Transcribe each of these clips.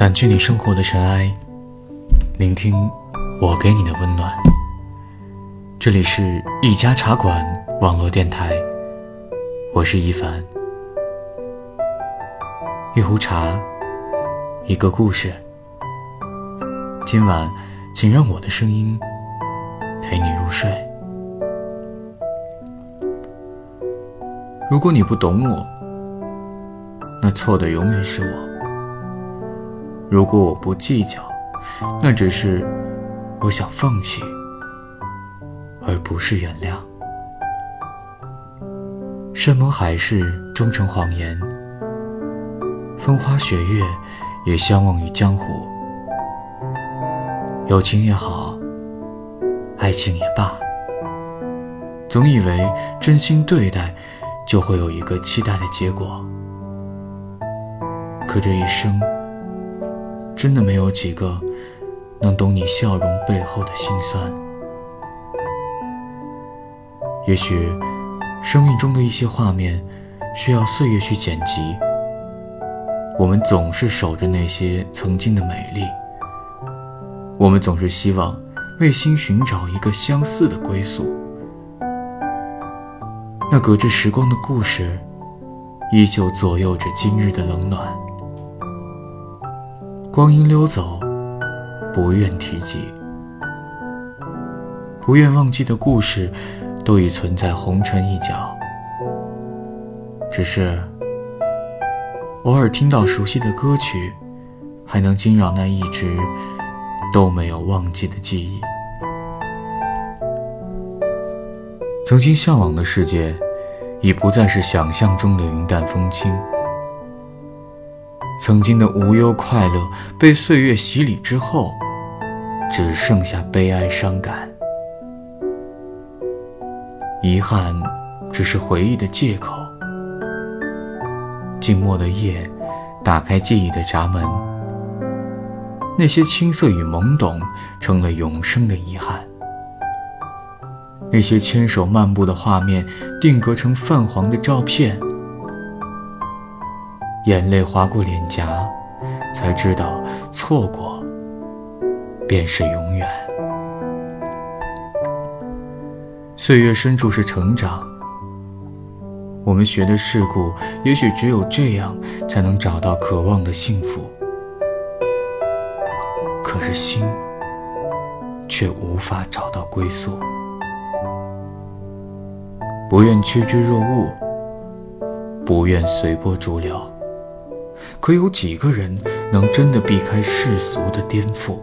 掸去你生活的尘埃，聆听我给你的温暖。这里是一家茶馆网络电台，我是一凡。一壶茶，一个故事。今晚，请让我的声音陪你入睡。如果你不懂我，那错的永远是我。如果我不计较，那只是我想放弃，而不是原谅。山盟海誓终成谎言，风花雪月也相忘于江湖。友情也好，爱情也罢，总以为真心对待，就会有一个期待的结果。可这一生。真的没有几个能懂你笑容背后的辛酸。也许，生命中的一些画面需要岁月去剪辑。我们总是守着那些曾经的美丽，我们总是希望为心寻找一个相似的归宿。那隔着时光的故事，依旧左右着今日的冷暖。光阴溜走，不愿提及，不愿忘记的故事，都已存在红尘一角。只是偶尔听到熟悉的歌曲，还能惊扰那一直都没有忘记的记忆。曾经向往的世界，已不再是想象中的云淡风轻。曾经的无忧快乐被岁月洗礼之后，只剩下悲哀伤感。遗憾，只是回忆的借口。静默的夜，打开记忆的闸门。那些青涩与懵懂，成了永生的遗憾。那些牵手漫步的画面，定格成泛黄的照片。眼泪划过脸颊，才知道错过便是永远。岁月深处是成长，我们学的世故，也许只有这样才能找到渴望的幸福。可是心却无法找到归宿，不愿趋之若鹜，不愿随波逐流。可有几个人能真的避开世俗的颠覆？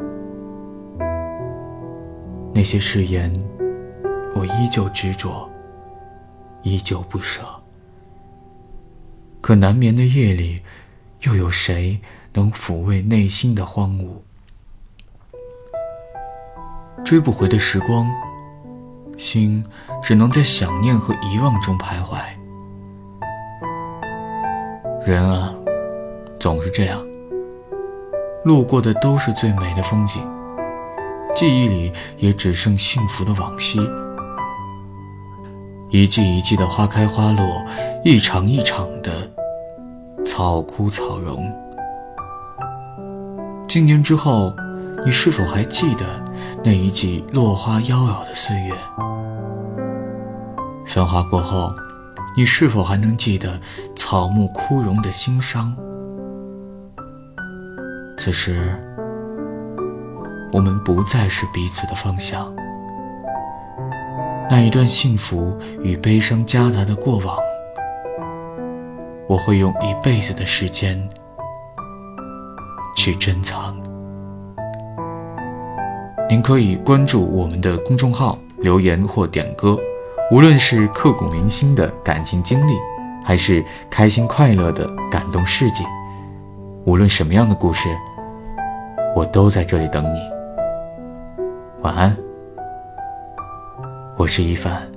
那些誓言，我依旧执着，依旧不舍。可难眠的夜里，又有谁能抚慰内心的荒芜？追不回的时光，心只能在想念和遗忘中徘徊。人啊！总是这样，路过的都是最美的风景，记忆里也只剩幸福的往昔。一季一季的花开花落，一场一场的草枯草荣。今年之后，你是否还记得那一季落花妖娆的岁月？繁华过后，你是否还能记得草木枯荣的心伤？此时，我们不再是彼此的方向。那一段幸福与悲伤夹杂的过往，我会用一辈子的时间去珍藏。您可以关注我们的公众号，留言或点歌，无论是刻骨铭心的感情经历，还是开心快乐的感动事迹。无论什么样的故事，我都在这里等你。晚安，我是一凡。